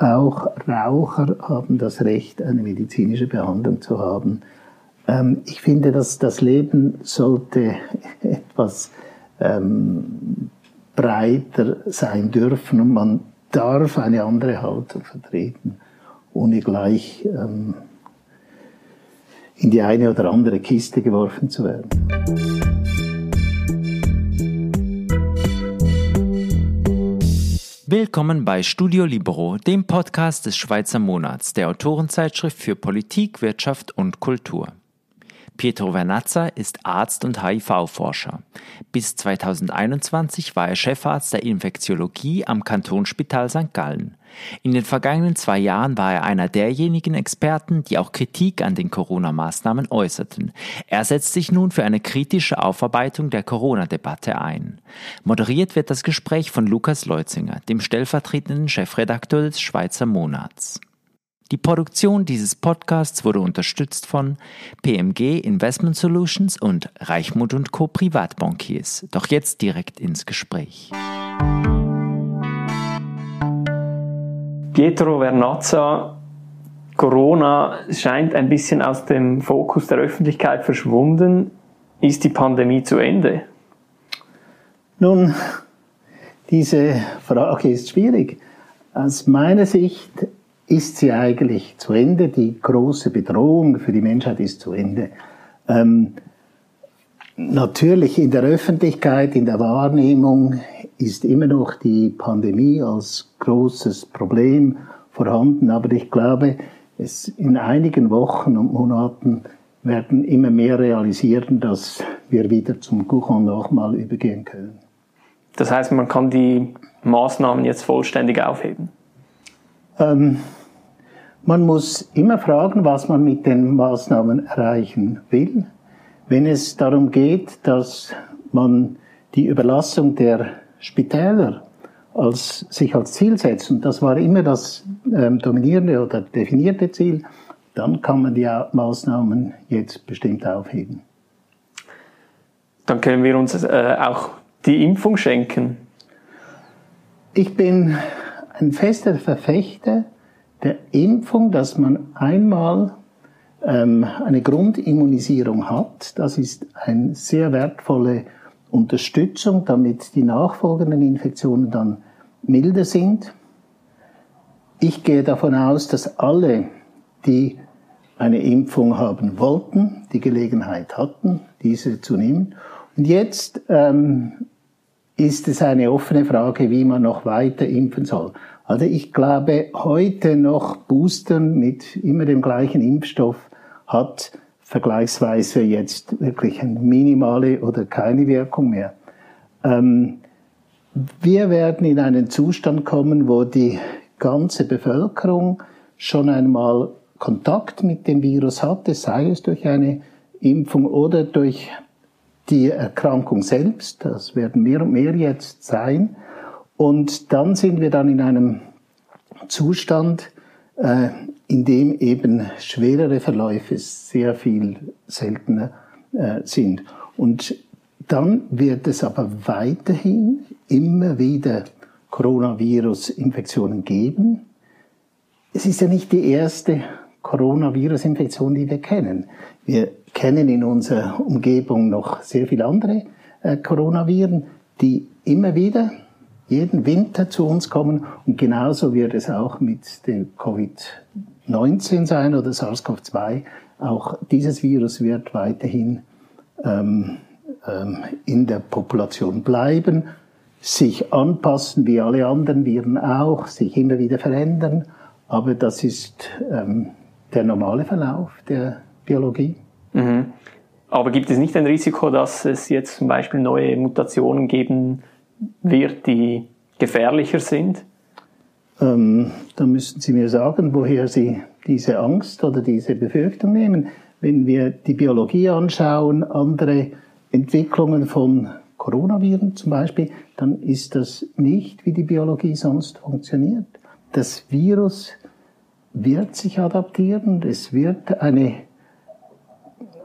auch Raucher haben das Recht, eine medizinische Behandlung zu haben. Ähm, ich finde, dass das Leben sollte etwas ähm, breiter sein dürfen und man darf eine andere Haltung vertreten, ohne gleich ähm, in die eine oder andere Kiste geworfen zu werden. Willkommen bei Studio Libero, dem Podcast des Schweizer Monats, der Autorenzeitschrift für Politik, Wirtschaft und Kultur. Pietro Vernazza ist Arzt und HIV-Forscher. Bis 2021 war er Chefarzt der Infektiologie am Kantonsspital St. Gallen. In den vergangenen zwei Jahren war er einer derjenigen Experten, die auch Kritik an den Corona-Maßnahmen äußerten. Er setzt sich nun für eine kritische Aufarbeitung der Corona-Debatte ein. Moderiert wird das Gespräch von Lukas Leutzinger, dem stellvertretenden Chefredakteur des Schweizer Monats. Die Produktion dieses Podcasts wurde unterstützt von PMG Investment Solutions und Reichmut Co. Privatbankiers. Doch jetzt direkt ins Gespräch. Pietro Vernazza, Corona scheint ein bisschen aus dem Fokus der Öffentlichkeit verschwunden. Ist die Pandemie zu Ende? Nun, diese Frage ist schwierig. Aus meiner Sicht ist sie eigentlich zu Ende. Die große Bedrohung für die Menschheit ist zu Ende. Ähm, natürlich in der Öffentlichkeit, in der Wahrnehmung ist immer noch die Pandemie als großes Problem vorhanden, aber ich glaube, es in einigen Wochen und Monaten werden immer mehr realisieren, dass wir wieder zum Kuchen nochmal übergehen können. Das heißt, man kann die Maßnahmen jetzt vollständig aufheben? Ähm, man muss immer fragen, was man mit den Maßnahmen erreichen will. Wenn es darum geht, dass man die Überlassung der Spitäler als, sich als Ziel setzt, und das war immer das ähm, dominierende oder definierte Ziel, dann kann man die Maßnahmen jetzt bestimmt aufheben. Dann können wir uns äh, auch die Impfung schenken. Ich bin ein fester Verfechter der Impfung, dass man einmal ähm, eine Grundimmunisierung hat. Das ist eine sehr wertvolle Unterstützung, damit die nachfolgenden Infektionen dann milder sind. Ich gehe davon aus, dass alle, die eine Impfung haben wollten, die Gelegenheit hatten, diese zu nehmen. Und jetzt ähm, ist es eine offene Frage, wie man noch weiter impfen soll. Also ich glaube, heute noch Boostern mit immer dem gleichen Impfstoff hat vergleichsweise jetzt wirklich eine minimale oder keine Wirkung mehr. Ähm, wir werden in einen Zustand kommen, wo die ganze Bevölkerung schon einmal Kontakt mit dem Virus hatte, sei es durch eine Impfung oder durch die Erkrankung selbst. Das werden mehr und mehr jetzt sein. Und dann sind wir dann in einem Zustand, äh, in dem eben schwerere Verläufe sehr viel seltener äh, sind. Und dann wird es aber weiterhin immer wieder Coronavirus-Infektionen geben. Es ist ja nicht die erste Coronavirus-Infektion, die wir kennen. Wir kennen in unserer Umgebung noch sehr viele andere äh, Coronaviren, die immer wieder jeden Winter zu uns kommen. Und genauso wird es auch mit dem Covid-19 sein oder SARS-CoV-2. Auch dieses Virus wird weiterhin ähm, ähm, in der Population bleiben, sich anpassen wie alle anderen Viren auch, sich immer wieder verändern. Aber das ist ähm, der normale Verlauf der Biologie. Mhm. Aber gibt es nicht ein Risiko, dass es jetzt zum Beispiel neue Mutationen geben wird, die gefährlicher sind? Ähm, da müssten Sie mir sagen, woher Sie diese Angst oder diese Befürchtung nehmen. Wenn wir die Biologie anschauen, andere Entwicklungen von Coronaviren zum Beispiel, dann ist das nicht, wie die Biologie sonst funktioniert. Das Virus wird sich adaptieren, es wird eine,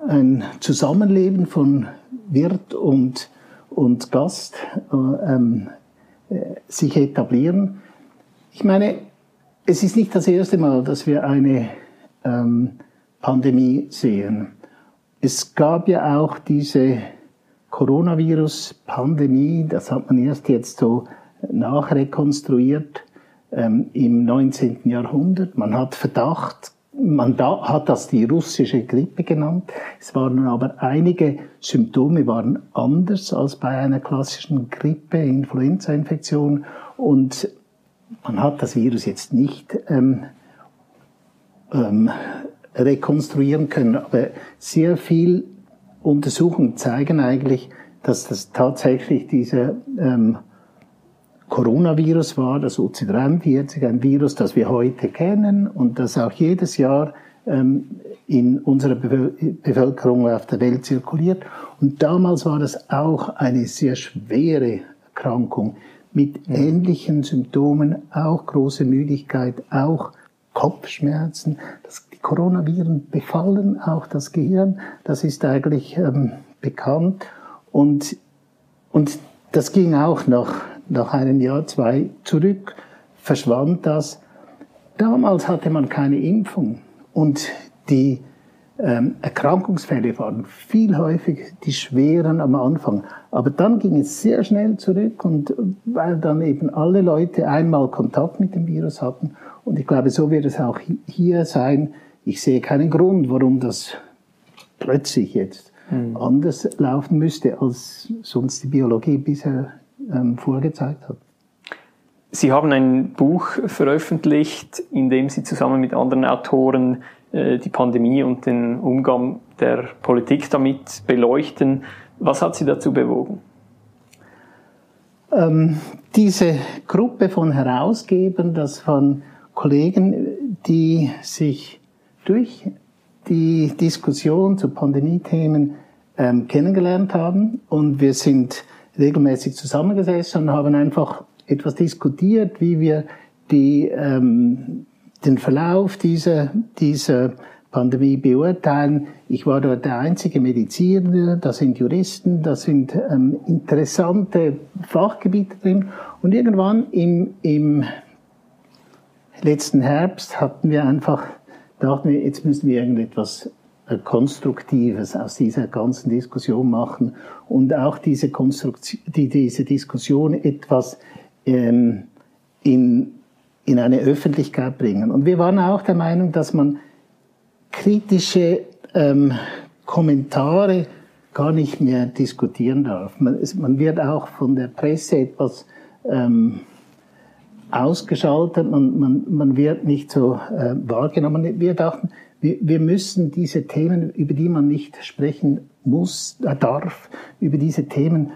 ein Zusammenleben von Wirt und und Gast äh, ähm, äh, sich etablieren. Ich meine, es ist nicht das erste Mal, dass wir eine ähm, Pandemie sehen. Es gab ja auch diese Coronavirus-Pandemie, das hat man erst jetzt so nachrekonstruiert ähm, im 19. Jahrhundert. Man hat Verdacht, man da, hat das die russische Grippe genannt. Es waren aber einige Symptome waren anders als bei einer klassischen Grippe, Influenza-Infektion und man hat das Virus jetzt nicht ähm, ähm, rekonstruieren können, aber sehr viel Untersuchungen zeigen eigentlich, dass das tatsächlich dieser ähm, Coronavirus war, das UC43, ein Virus, das wir heute kennen und das auch jedes Jahr ähm, in unserer Bevölkerung auf der Welt zirkuliert. Und damals war das auch eine sehr schwere Erkrankung mit ähnlichen Symptomen, auch große Müdigkeit, auch Kopfschmerzen. Das, die Coronaviren befallen auch das Gehirn, das ist eigentlich ähm, bekannt. Und, und das ging auch nach, nach einem Jahr, zwei zurück, verschwand das. Damals hatte man keine Impfung und die ähm, Erkrankungsfälle waren viel häufig die schweren am Anfang. Aber dann ging es sehr schnell zurück und weil dann eben alle Leute einmal Kontakt mit dem Virus hatten. Und ich glaube, so wird es auch hier sein. Ich sehe keinen Grund, warum das plötzlich jetzt mhm. anders laufen müsste, als sonst die Biologie bisher ähm, vorgezeigt hat. Sie haben ein Buch veröffentlicht, in dem Sie zusammen mit anderen Autoren äh, die Pandemie und den Umgang der Politik damit beleuchten. Was hat Sie dazu bewogen? Ähm, diese Gruppe von Herausgebern, das von Kollegen, die sich durch die Diskussion zu Pandemie-Themen ähm, kennengelernt haben und wir sind regelmäßig zusammengesessen und haben einfach etwas diskutiert, wie wir die, ähm, den Verlauf dieser, dieser Pandemie beurteilen. Ich war dort der einzige Mediziner, da sind Juristen, da sind ähm, interessante Fachgebiete drin. Und irgendwann im, im letzten Herbst hatten wir einfach, dachten wir, jetzt müssen wir irgendetwas Konstruktives aus dieser ganzen Diskussion machen und auch diese, Konstruktion, die, diese Diskussion etwas ähm, in, in eine Öffentlichkeit bringen. Und wir waren auch der Meinung, dass man kritische ähm, Kommentare gar nicht mehr diskutieren darf. Man, man wird auch von der Presse etwas ähm, ausgeschaltet, man, man, man wird nicht so äh, wahrgenommen. Wir dachten, wir, wir müssen diese Themen, über die man nicht sprechen muss, äh, darf, über diese Themen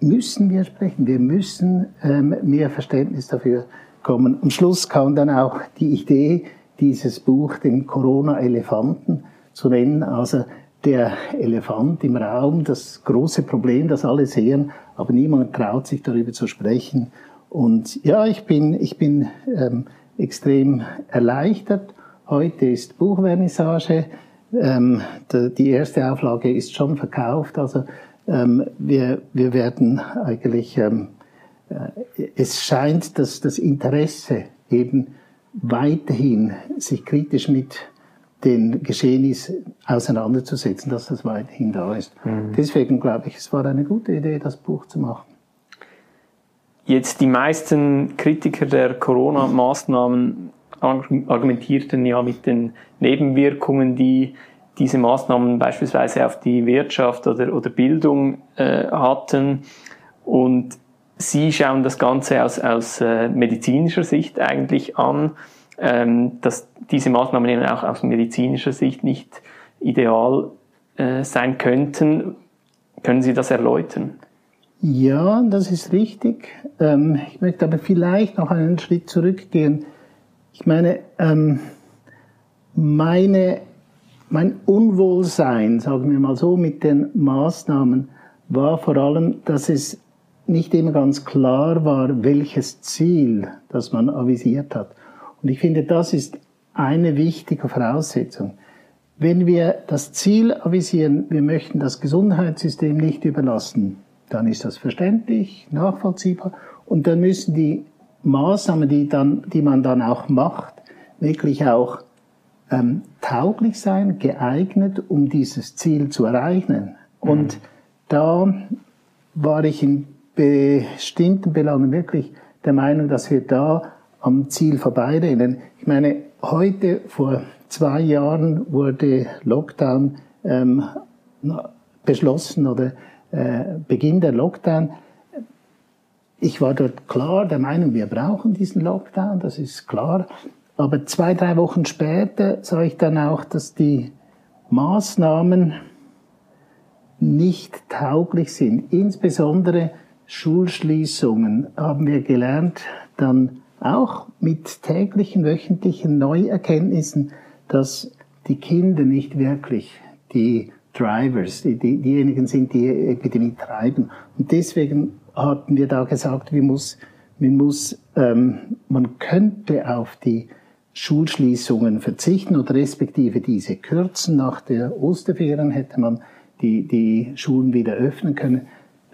müssen wir sprechen. Wir müssen ähm, mehr Verständnis dafür kommen. Am Schluss kam dann auch die Idee, dieses Buch den Corona-Elefanten zu nennen. Also der Elefant im Raum, das große Problem, das alle sehen, aber niemand traut sich darüber zu sprechen. Und ja, ich bin, ich bin ähm, extrem erleichtert. Heute ist Buchvernissage. Ähm, die erste Auflage ist schon verkauft. Also ähm, wir, wir werden eigentlich, ähm, äh, es scheint, dass das Interesse eben weiterhin sich kritisch mit den Geschehnissen auseinanderzusetzen, dass das weiterhin da ist. Mhm. Deswegen glaube ich, es war eine gute Idee, das Buch zu machen. Jetzt die meisten Kritiker der Corona-Maßnahmen argumentierten ja mit den Nebenwirkungen, die diese Maßnahmen beispielsweise auf die Wirtschaft oder, oder Bildung äh, hatten. Und Sie schauen das Ganze aus, aus äh, medizinischer Sicht eigentlich an, ähm, dass diese Maßnahmen eben auch aus medizinischer Sicht nicht ideal äh, sein könnten. Können Sie das erläutern? Ja, das ist richtig. Ähm, ich möchte aber vielleicht noch einen Schritt zurückgehen. Ich meine, ähm, meine, mein Unwohlsein, sagen wir mal so, mit den Maßnahmen war vor allem, dass es nicht immer ganz klar war, welches Ziel, das man avisiert hat. Und ich finde, das ist eine wichtige Voraussetzung. Wenn wir das Ziel avisieren, wir möchten das Gesundheitssystem nicht überlassen, dann ist das verständlich, nachvollziehbar und dann müssen die Maßnahmen, die, dann, die man dann auch macht, wirklich auch ähm, tauglich sein, geeignet, um dieses Ziel zu erreichen. Und mhm. da war ich in bestimmten Belangen wirklich der Meinung, dass wir da am Ziel vorbeirennen. Ich meine, heute vor zwei Jahren wurde Lockdown ähm, beschlossen oder äh, Beginn der Lockdown. Ich war dort klar der Meinung, wir brauchen diesen Lockdown, das ist klar. Aber zwei, drei Wochen später sah ich dann auch, dass die Maßnahmen nicht tauglich sind. Insbesondere Schulschließungen haben wir gelernt, dann auch mit täglichen, wöchentlichen Neuerkenntnissen, dass die Kinder nicht wirklich die Drivers, die, die, diejenigen sind, die Epidemie treiben. Und deswegen hatten wir da gesagt, wie muss, wie muss, ähm, man könnte auf die Schulschließungen verzichten oder respektive diese kürzen. Nach der Osterferien hätte man die, die Schulen wieder öffnen können.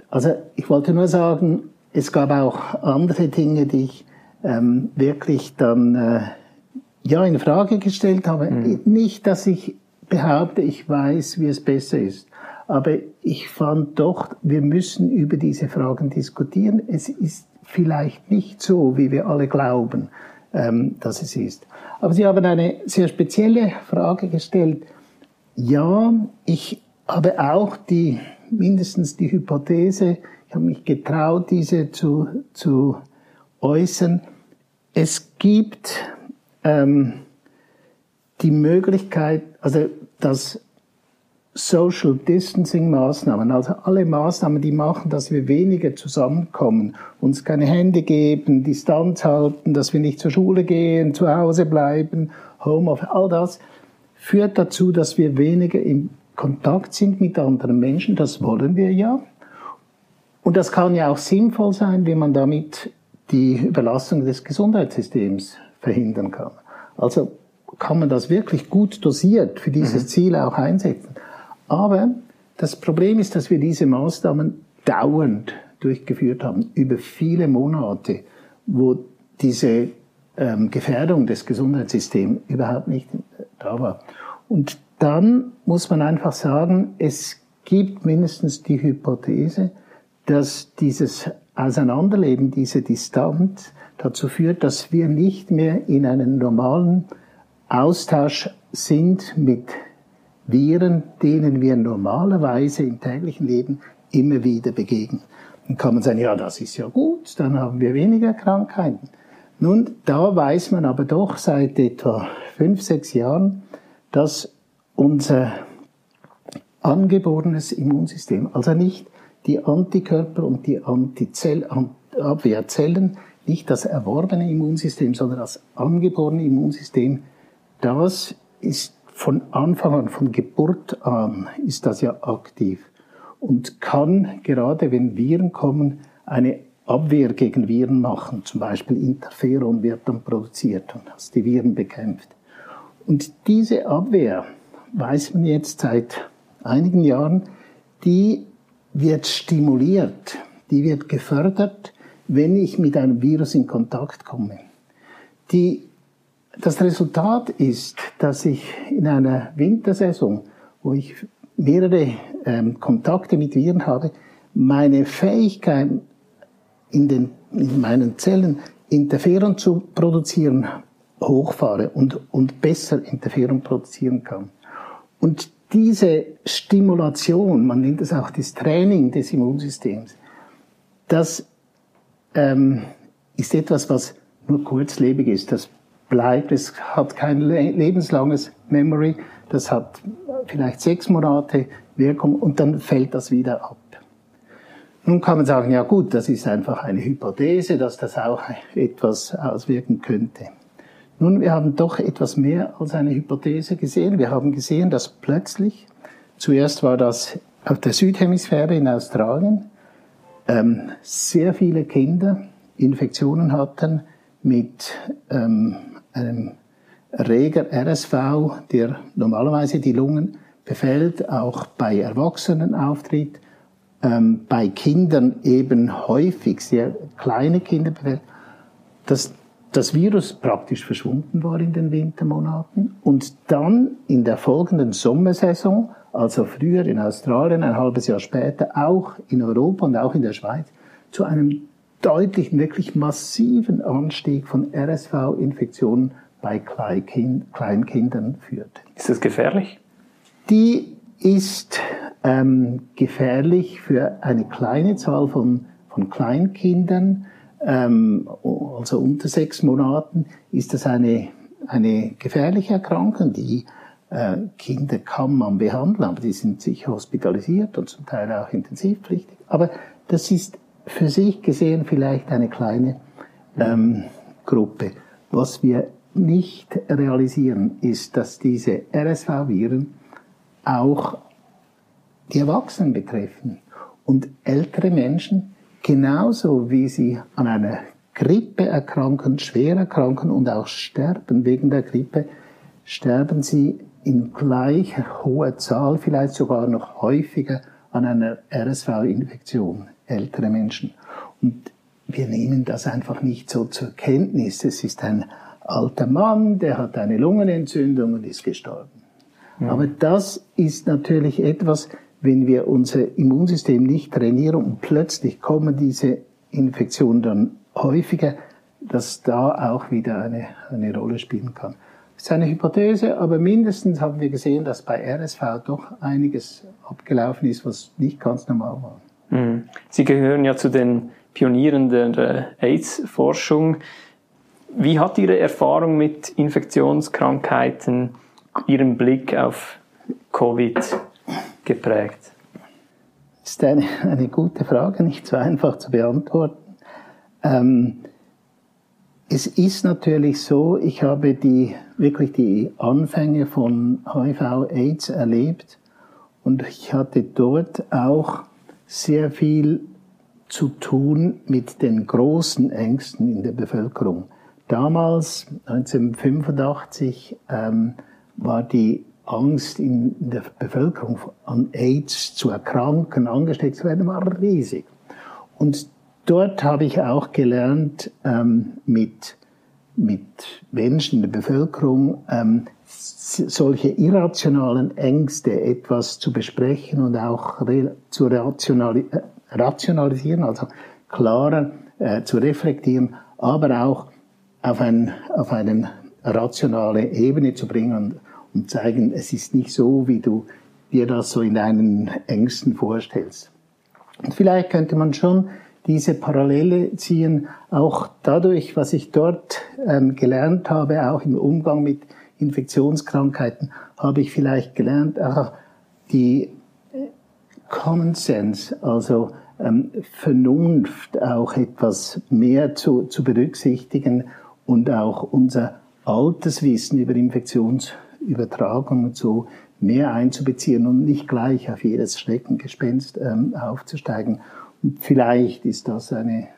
Also ich wollte nur sagen, es gab auch andere Dinge, die ich ähm, wirklich dann äh, ja in Frage gestellt habe. Mhm. Nicht, dass ich behaupte, ich weiß, wie es besser ist. Aber ich fand doch, wir müssen über diese Fragen diskutieren. Es ist vielleicht nicht so, wie wir alle glauben, ähm, dass es ist. Aber Sie haben eine sehr spezielle Frage gestellt. Ja, ich habe auch die, mindestens die Hypothese, ich habe mich getraut, diese zu, zu äußern. Es gibt ähm, die Möglichkeit, also dass Social Distancing Maßnahmen, also alle Maßnahmen, die machen, dass wir weniger zusammenkommen, uns keine Hände geben, Distanz halten, dass wir nicht zur Schule gehen, zu Hause bleiben, Homeoffice, all das führt dazu, dass wir weniger im Kontakt sind mit anderen Menschen. Das wollen wir ja. Und das kann ja auch sinnvoll sein, wenn man damit die Überlastung des Gesundheitssystems verhindern kann. Also kann man das wirklich gut dosiert für dieses mhm. Ziel auch einsetzen. Aber das Problem ist, dass wir diese Maßnahmen dauernd durchgeführt haben, über viele Monate, wo diese ähm, Gefährdung des Gesundheitssystems überhaupt nicht da war. Und dann muss man einfach sagen, es gibt mindestens die Hypothese, dass dieses Auseinanderleben, diese Distanz dazu führt, dass wir nicht mehr in einen normalen Austausch sind mit Viren, denen wir normalerweise im täglichen Leben immer wieder begegnen. Dann kann man sagen, ja, das ist ja gut, dann haben wir weniger Krankheiten. Nun, da weiß man aber doch seit etwa fünf, sechs Jahren, dass unser angeborenes Immunsystem, also nicht die Antikörper und die Antikörperabwehrzellen, nicht das erworbene Immunsystem, sondern das angeborene Immunsystem, das ist von Anfang an, von Geburt an, ist das ja aktiv und kann, gerade wenn Viren kommen, eine Abwehr gegen Viren machen. Zum Beispiel Interferon wird dann produziert und das die Viren bekämpft. Und diese Abwehr, weiß man jetzt seit einigen Jahren, die wird stimuliert, die wird gefördert, wenn ich mit einem Virus in Kontakt komme. Die das Resultat ist, dass ich in einer Wintersaison, wo ich mehrere ähm, Kontakte mit Viren habe, meine Fähigkeit in, den, in meinen Zellen Interferon zu produzieren hochfahre und, und besser Interferon produzieren kann. Und diese Stimulation, man nennt es auch das Training des Immunsystems, das ähm, ist etwas, was nur kurzlebig ist. Das bleibt. Es hat kein lebenslanges Memory. Das hat vielleicht sechs Monate Wirkung und dann fällt das wieder ab. Nun kann man sagen, ja gut, das ist einfach eine Hypothese, dass das auch etwas auswirken könnte. Nun, wir haben doch etwas mehr als eine Hypothese gesehen. Wir haben gesehen, dass plötzlich, zuerst war das auf der Südhemisphäre in Australien, ähm, sehr viele Kinder Infektionen hatten mit ähm, einem Erreger RSV, der normalerweise die Lungen befällt, auch bei Erwachsenen auftritt, ähm, bei Kindern eben häufig sehr kleine Kinder befällt. dass das Virus praktisch verschwunden war in den Wintermonaten und dann in der folgenden Sommersaison, also früher in Australien, ein halbes Jahr später, auch in Europa und auch in der Schweiz, zu einem deutlichen, wirklich massiven Anstieg von RSV-Infektionen bei Kleinkindern führt. Ist das gefährlich? Die ist ähm, gefährlich für eine kleine Zahl von, von Kleinkindern, ähm, also unter sechs Monaten, ist das eine, eine gefährliche Erkrankung. Die äh, Kinder kann man behandeln, aber die sind sicher hospitalisiert und zum Teil auch intensivpflichtig. Aber das ist für sich gesehen vielleicht eine kleine ähm, Gruppe. Was wir nicht realisieren, ist, dass diese RSV-Viren auch die Erwachsenen betreffen und ältere Menschen genauso wie sie an einer Grippe erkranken, schwer erkranken und auch sterben wegen der Grippe, sterben sie in gleich hoher Zahl, vielleicht sogar noch häufiger an einer RSV-Infektion, ältere Menschen. Und wir nehmen das einfach nicht so zur Kenntnis. Es ist ein alter Mann, der hat eine Lungenentzündung und ist gestorben. Mhm. Aber das ist natürlich etwas, wenn wir unser Immunsystem nicht trainieren und plötzlich kommen diese Infektionen dann häufiger, dass da auch wieder eine, eine Rolle spielen kann. Das ist eine Hypothese, aber mindestens haben wir gesehen, dass bei RSV doch einiges abgelaufen ist, was nicht ganz normal war. Mhm. Sie gehören ja zu den Pionieren der AIDS-Forschung. Wie hat Ihre Erfahrung mit Infektionskrankheiten Ihren Blick auf Covid geprägt? Das ist eine, eine gute Frage, nicht so einfach zu beantworten. Ähm, es ist natürlich so, ich habe die, wirklich die Anfänge von HIV-AIDS erlebt und ich hatte dort auch sehr viel zu tun mit den großen Ängsten in der Bevölkerung. Damals, 1985, ähm, war die Angst in der Bevölkerung an AIDS zu erkranken, angesteckt zu werden, war riesig. Und dort habe ich auch gelernt, ähm, mit, mit Menschen in der Bevölkerung ähm, solche irrationalen Ängste etwas zu besprechen und auch zu rationali äh, rationalisieren, also klarer äh, zu reflektieren, aber auch auf, ein, auf eine rationale Ebene zu bringen und zeigen, es ist nicht so, wie du dir das so in deinen Ängsten vorstellst. Und vielleicht könnte man schon diese Parallele ziehen, auch dadurch, was ich dort ähm, gelernt habe, auch im Umgang mit Infektionskrankheiten, habe ich vielleicht gelernt, ach, die äh, Common Sense, also ähm, Vernunft auch etwas mehr zu, zu berücksichtigen und auch unser altes Wissen über Infektions Übertragung und so mehr einzubeziehen und nicht gleich auf jedes Schreckengespenst ähm, aufzusteigen. Und vielleicht ist das eine,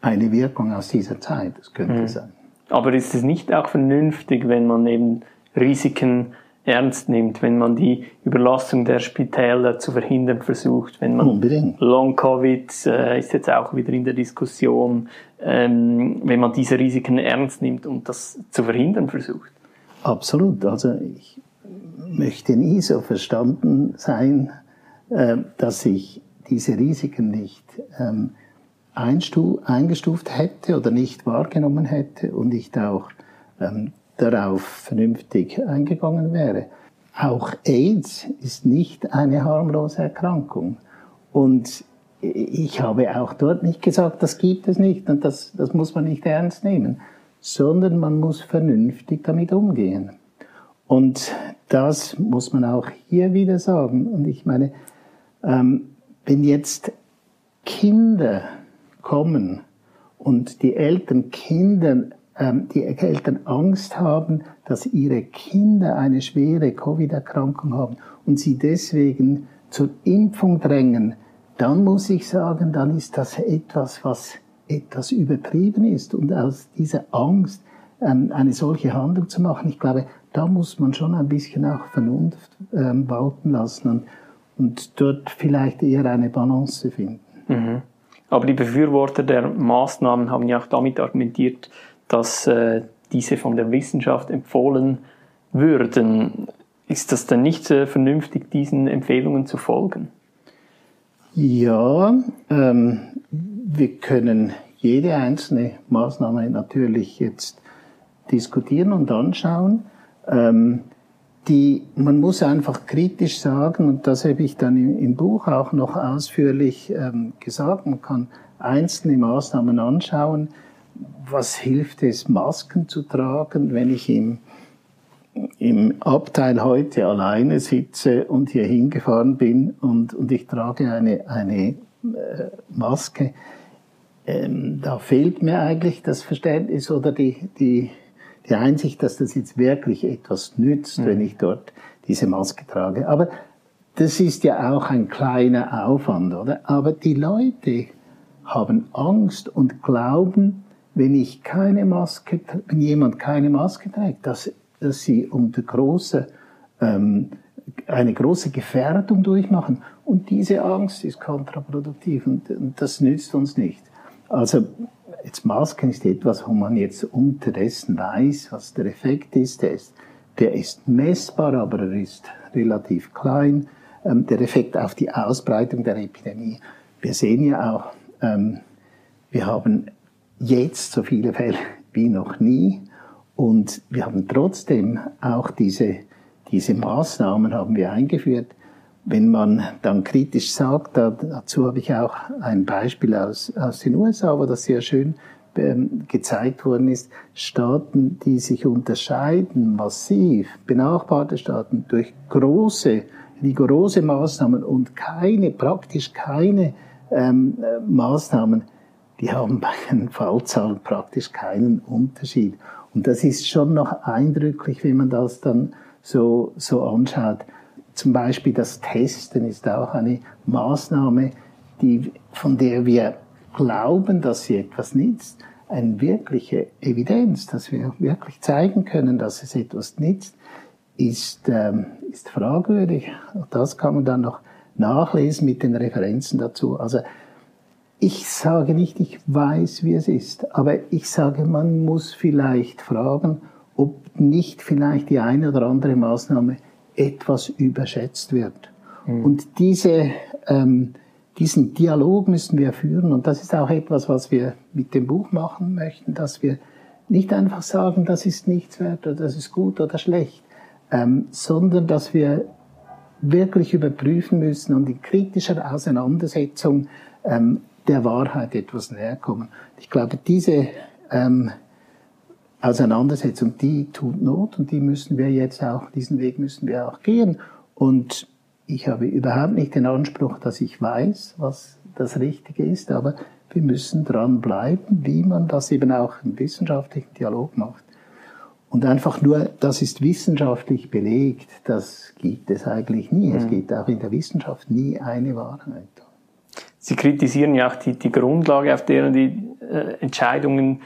eine Wirkung aus dieser Zeit, das könnte mhm. sein. Aber ist es nicht auch vernünftig, wenn man eben Risiken ernst nimmt, wenn man die Überlastung der Spitäler zu verhindern versucht, wenn man Unbedingt. Long Covid äh, ist jetzt auch wieder in der Diskussion, ähm, wenn man diese Risiken ernst nimmt und das zu verhindern versucht. Absolut. Also ich möchte nie so verstanden sein, äh, dass ich diese Risiken nicht ähm, eingestuft hätte oder nicht wahrgenommen hätte und ich auch ähm, darauf vernünftig eingegangen wäre. Auch AIDS ist nicht eine harmlose Erkrankung. Und ich habe auch dort nicht gesagt, das gibt es nicht und das, das muss man nicht ernst nehmen sondern man muss vernünftig damit umgehen. Und das muss man auch hier wieder sagen. Und ich meine, ähm, wenn jetzt Kinder kommen und die Eltern Kinder, ähm, die Eltern Angst haben, dass ihre Kinder eine schwere Covid-Erkrankung haben und sie deswegen zur Impfung drängen, dann muss ich sagen, dann ist das etwas, was etwas übertrieben ist und aus dieser Angst ähm, eine solche Handlung zu machen, ich glaube, da muss man schon ein bisschen auch Vernunft ähm, walten lassen und, und dort vielleicht eher eine Balance finden. Mhm. Aber die Befürworter der Maßnahmen haben ja auch damit argumentiert, dass äh, diese von der Wissenschaft empfohlen würden. Ist das denn nicht äh, vernünftig, diesen Empfehlungen zu folgen? Ja, ähm, wir können jede einzelne Maßnahme natürlich jetzt diskutieren und anschauen. Ähm, die, man muss einfach kritisch sagen, und das habe ich dann im, Buch auch noch ausführlich ähm, gesagt, man kann einzelne Maßnahmen anschauen. Was hilft es, Masken zu tragen, wenn ich im, im Abteil heute alleine sitze und hier hingefahren bin und, und ich trage eine, eine äh, Maske? Ähm, da fehlt mir eigentlich das Verständnis oder die, die, die Einsicht, dass das jetzt wirklich etwas nützt, mhm. wenn ich dort diese Maske trage. Aber das ist ja auch ein kleiner Aufwand, oder? Aber die Leute haben Angst und glauben, wenn ich keine Maske, wenn jemand keine Maske trägt, dass, dass sie unter große, ähm, eine große Gefährdung durchmachen. Und diese Angst ist kontraproduktiv und, und das nützt uns nicht. Also jetzt Masken ist etwas, wo man jetzt unterdessen weiß, was der Effekt ist. Der ist, der ist messbar, aber er ist relativ klein. Ähm, der Effekt auf die Ausbreitung der Epidemie. Wir sehen ja auch, ähm, wir haben jetzt so viele Fälle wie noch nie und wir haben trotzdem auch diese, diese Maßnahmen haben wir eingeführt, wenn man dann kritisch sagt, dazu habe ich auch ein Beispiel aus, aus den USA, wo das sehr schön ähm, gezeigt worden ist, Staaten, die sich unterscheiden massiv, benachbarte Staaten, durch große, rigorose Maßnahmen und keine, praktisch keine ähm, Maßnahmen, die haben bei den Fallzahlen praktisch keinen Unterschied. Und das ist schon noch eindrücklich, wenn man das dann so, so anschaut. Zum Beispiel das Testen ist auch eine Maßnahme, die, von der wir glauben, dass sie etwas nützt. Eine wirkliche Evidenz, dass wir wirklich zeigen können, dass es etwas nützt, ist, ähm, ist fragwürdig. Das kann man dann noch nachlesen mit den Referenzen dazu. Also ich sage nicht, ich weiß, wie es ist, aber ich sage, man muss vielleicht fragen, ob nicht vielleicht die eine oder andere Maßnahme etwas überschätzt wird. Mhm. Und diese, ähm, diesen Dialog müssen wir führen. Und das ist auch etwas, was wir mit dem Buch machen möchten, dass wir nicht einfach sagen, das ist nichts wert oder das ist gut oder schlecht, ähm, sondern dass wir wirklich überprüfen müssen und in kritischer Auseinandersetzung ähm, der Wahrheit etwas näher kommen. Ich glaube, diese ähm, Auseinandersetzung, die tut Not und die müssen wir jetzt auch, diesen Weg müssen wir auch gehen. Und ich habe überhaupt nicht den Anspruch, dass ich weiß, was das Richtige ist, aber wir müssen dran bleiben, wie man das eben auch im wissenschaftlichen Dialog macht. Und einfach nur, das ist wissenschaftlich belegt, das gibt es eigentlich nie. Es mhm. gibt auch in der Wissenschaft nie eine Wahrheit. Sie kritisieren ja auch die, die Grundlage, auf deren die äh, Entscheidungen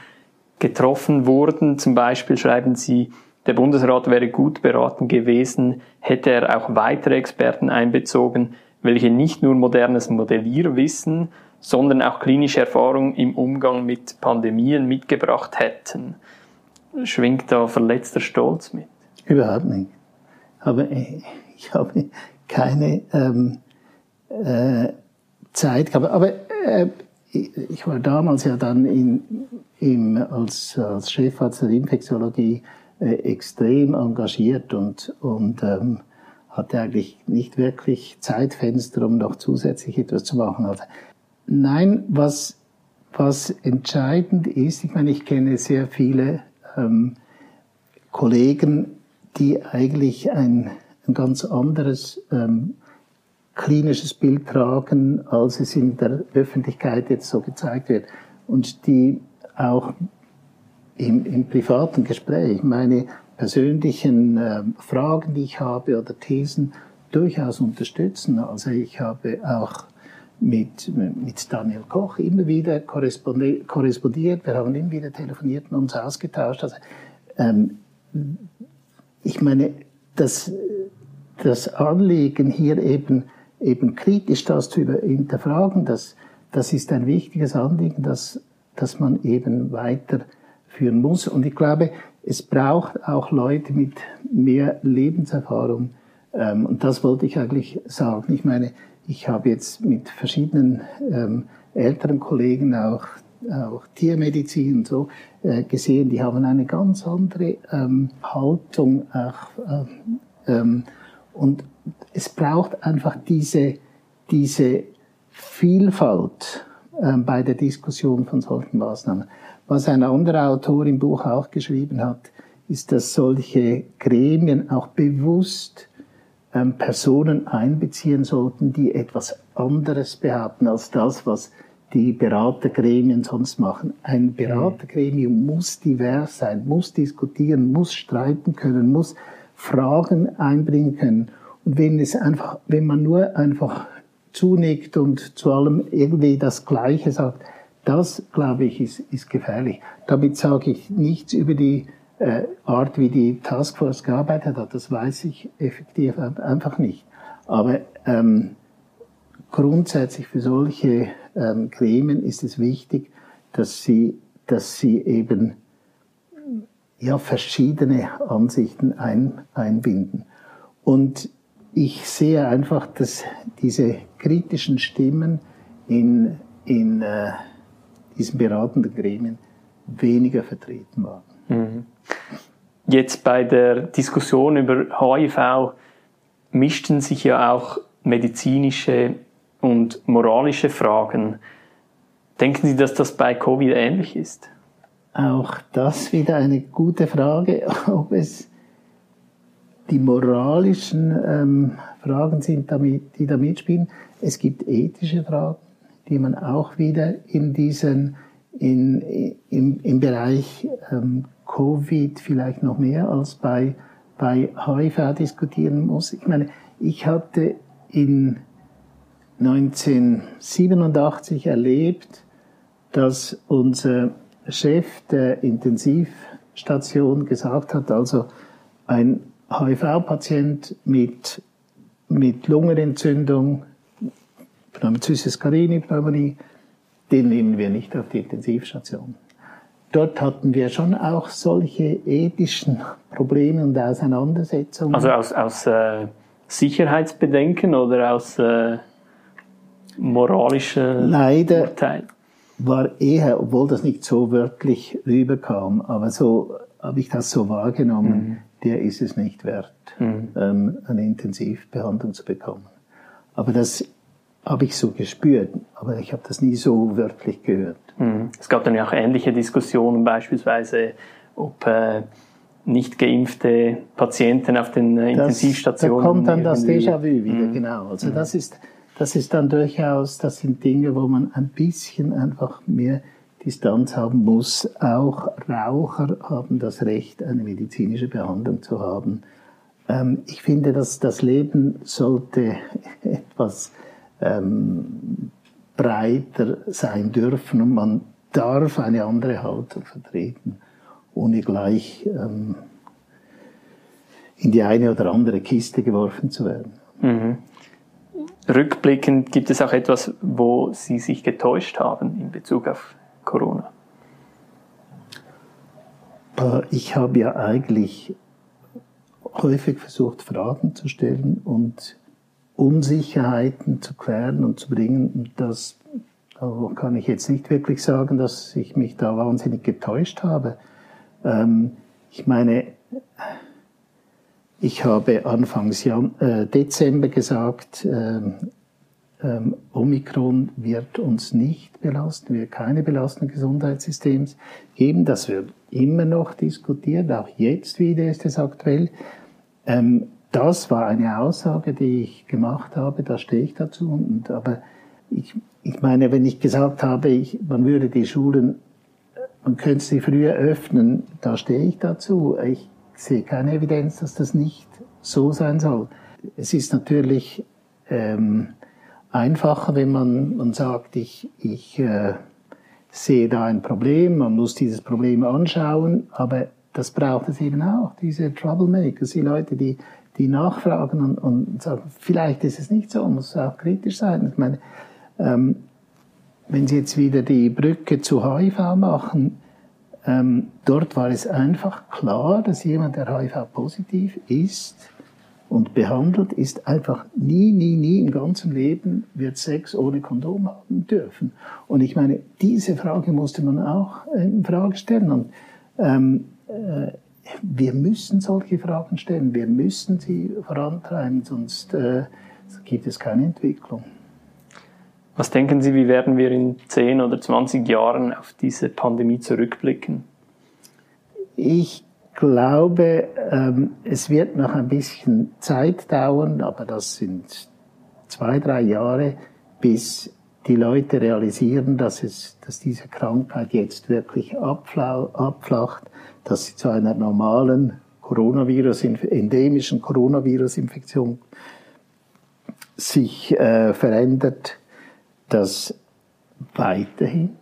getroffen wurden. Zum Beispiel schreiben sie, der Bundesrat wäre gut beraten gewesen, hätte er auch weitere Experten einbezogen, welche nicht nur modernes Modellierwissen, sondern auch klinische Erfahrung im Umgang mit Pandemien mitgebracht hätten. Schwingt da verletzter Stolz mit? Überhaupt nicht. Aber ich habe keine ähm, äh, Zeit gehabt. Aber äh, ich war damals ja dann in, im, als, als Chefarzt der Infektiologie äh, extrem engagiert und, und ähm, hatte eigentlich nicht wirklich Zeitfenster, um noch zusätzlich etwas zu machen. Also, nein, was, was entscheidend ist, ich meine, ich kenne sehr viele ähm, Kollegen, die eigentlich ein, ein ganz anderes ähm, klinisches Bild tragen, als es in der Öffentlichkeit jetzt so gezeigt wird. Und die auch im, im privaten Gespräch meine persönlichen äh, Fragen, die ich habe oder Thesen durchaus unterstützen. Also ich habe auch mit, mit Daniel Koch immer wieder korrespondiert, wir haben immer wieder telefoniert und uns ausgetauscht. Also, ähm, ich meine, das, das Anliegen hier eben eben kritisch das zu hinterfragen, das, das ist ein wichtiges Anliegen, das, das man eben weiterführen muss. Und ich glaube, es braucht auch Leute mit mehr Lebenserfahrung. Ähm, und das wollte ich eigentlich sagen. Ich meine, ich habe jetzt mit verschiedenen ähm, älteren Kollegen auch, auch Tiermedizin und so äh, gesehen, die haben eine ganz andere ähm, Haltung. Auch, ähm, und es braucht einfach diese, diese Vielfalt ähm, bei der Diskussion von solchen Maßnahmen. Was ein anderer Autor im Buch auch geschrieben hat, ist, dass solche Gremien auch bewusst ähm, Personen einbeziehen sollten, die etwas anderes behaupten als das, was die Beratergremien sonst machen. Ein Beratergremium muss divers sein, muss diskutieren, muss streiten können, muss Fragen einbringen können. Und wenn es einfach, wenn man nur einfach zunickt und zu allem irgendwie das Gleiche sagt, das, glaube ich, ist, ist gefährlich. Damit sage ich nichts über die äh, Art, wie die Taskforce gearbeitet hat. Das weiß ich effektiv einfach nicht. Aber ähm, grundsätzlich für solche ähm, Gremien ist es wichtig, dass sie, dass sie eben ja, verschiedene Ansichten ein, einbinden. Und ich sehe einfach, dass diese kritischen Stimmen in, in äh, diesen beratenden Gremien weniger vertreten waren. Mhm. Jetzt bei der Diskussion über HIV mischten sich ja auch medizinische und moralische Fragen. Denken Sie, dass das bei Covid ähnlich ist? Auch das wieder eine gute Frage, ob es die moralischen ähm, Fragen sind, damit, die da mitspielen. Es gibt ethische Fragen, die man auch wieder in diesen, in, im, im Bereich ähm, Covid vielleicht noch mehr als bei, bei HIV diskutieren muss. Ich meine, ich hatte in 1987 erlebt, dass unser Chef der Intensivstation gesagt hat, also ein HIV-Patient mit, mit Lungenentzündung, Pneumocystis carini Pneumonie, den nehmen wir nicht auf die Intensivstation. Dort hatten wir schon auch solche ethischen Probleme und Auseinandersetzungen. Also aus, aus äh, Sicherheitsbedenken oder aus äh, moralischen Leider Urteil? war eher, obwohl das nicht so wörtlich rüberkam, aber so habe ich das so wahrgenommen, mhm der ist es nicht wert, mhm. ähm, eine Intensivbehandlung zu bekommen. Aber das habe ich so gespürt, aber ich habe das nie so wörtlich gehört. Mhm. Es gab dann ja auch ähnliche Diskussionen, beispielsweise, ob äh, nicht geimpfte Patienten auf den äh, Intensivstationen. Da kommt dann das Déjà-vu wieder, mhm. genau. Also mhm. das ist, das ist dann durchaus, das sind Dinge, wo man ein bisschen einfach mehr Distanz haben muss. Auch Raucher haben das Recht, eine medizinische Behandlung zu haben. Ähm, ich finde, dass das Leben sollte etwas ähm, breiter sein dürfen und man darf eine andere Haltung vertreten, ohne gleich ähm, in die eine oder andere Kiste geworfen zu werden. Mhm. Rückblickend gibt es auch etwas, wo Sie sich getäuscht haben in Bezug auf Corona? Ich habe ja eigentlich häufig versucht, Fragen zu stellen und Unsicherheiten zu klären und zu bringen. Das da kann ich jetzt nicht wirklich sagen, dass ich mich da wahnsinnig getäuscht habe. Ähm, ich meine, ich habe Anfangs äh, Dezember gesagt, ähm, ähm, Omikron wird uns nicht belasten, wird keine Belastung Gesundheitssystems geben. Das wird immer noch diskutiert, auch jetzt wieder ist es aktuell. Ähm, das war eine Aussage, die ich gemacht habe, da stehe ich dazu. Und, aber ich, ich meine, wenn ich gesagt habe, ich, man würde die Schulen, man könnte sie früher öffnen, da stehe ich dazu. Ich sehe keine Evidenz, dass das nicht so sein soll. Es ist natürlich ähm, einfacher, wenn man, man sagt, ich, ich äh, sehe da ein Problem, man muss dieses Problem anschauen, aber das braucht es eben auch, diese Troublemakers, die Leute, die, die nachfragen und, und sagen, vielleicht ist es nicht so, muss auch kritisch sein. Ich meine, ähm, wenn Sie jetzt wieder die Brücke zu HIV machen, ähm, dort war es einfach klar, dass jemand, der HIV-positiv ist und behandelt, ist einfach nie, nie, nie im ganzen Leben wird Sex ohne Kondom haben dürfen. Und ich meine, diese Frage musste man auch in Frage stellen. Und ähm, äh, wir müssen solche Fragen stellen, wir müssen sie vorantreiben, sonst äh, gibt es keine Entwicklung. Was denken Sie, wie werden wir in 10 oder 20 Jahren auf diese Pandemie zurückblicken? Ich glaube, ähm, es wird noch ein bisschen Zeit dauern, aber das sind zwei, drei Jahre, bis die Leute realisieren, dass, es, dass diese Krankheit jetzt wirklich abflacht, dass sie zu einer normalen Coronavirus, endemischen Coronavirus-Infektion sich äh, verändert dass weiterhin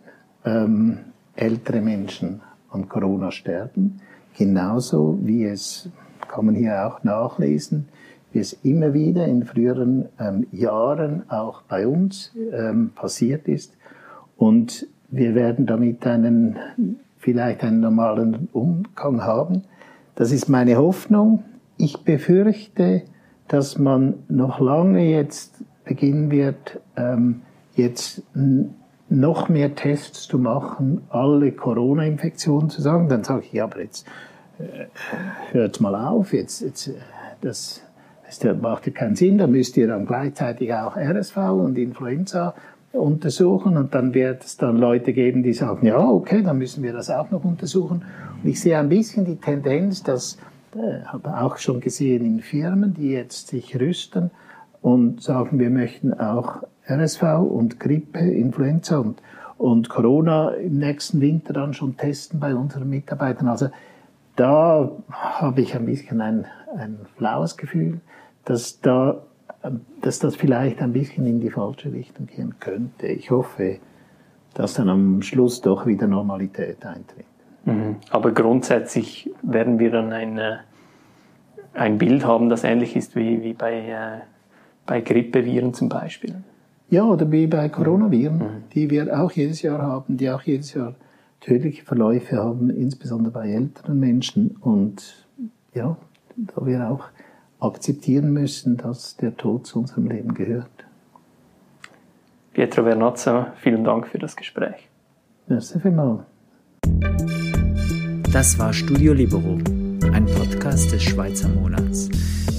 ähm, ältere Menschen an Corona sterben, genauso wie es, kann man hier auch nachlesen, wie es immer wieder in früheren ähm, Jahren auch bei uns ähm, passiert ist. Und wir werden damit einen, vielleicht einen normalen Umgang haben. Das ist meine Hoffnung. Ich befürchte, dass man noch lange jetzt beginnen wird, ähm, jetzt noch mehr Tests zu machen, alle Corona-Infektionen zu sagen, dann sage ich, ja, aber jetzt äh, hört mal auf, jetzt, jetzt äh, das, das macht ja keinen Sinn, da müsst ihr dann gleichzeitig auch RSV und Influenza untersuchen. Und dann wird es dann Leute geben, die sagen, ja, okay, dann müssen wir das auch noch untersuchen. Und ich sehe ein bisschen die Tendenz, dass, äh, habe auch schon gesehen in Firmen, die jetzt sich rüsten und sagen, wir möchten auch RSV und Grippe, Influenza und, und Corona im nächsten Winter dann schon testen bei unseren Mitarbeitern. Also da habe ich ein bisschen ein, ein flaues Gefühl, dass da dass das vielleicht ein bisschen in die falsche Richtung gehen könnte. Ich hoffe, dass dann am Schluss doch wieder Normalität eintritt. Mhm. Aber grundsätzlich werden wir dann ein, ein Bild haben, das ähnlich ist wie, wie bei, äh, bei Grippeviren zum Beispiel. Ja, oder wie bei Coronaviren, mhm. die wir auch jedes Jahr haben, die auch jedes Jahr tödliche Verläufe haben, insbesondere bei älteren Menschen. Und ja, da wir auch akzeptieren müssen, dass der Tod zu unserem Leben gehört. Pietro Vernazza, vielen Dank für das Gespräch. Merci vielmals. Das war Studio Libero, ein Podcast des Schweizer Monats.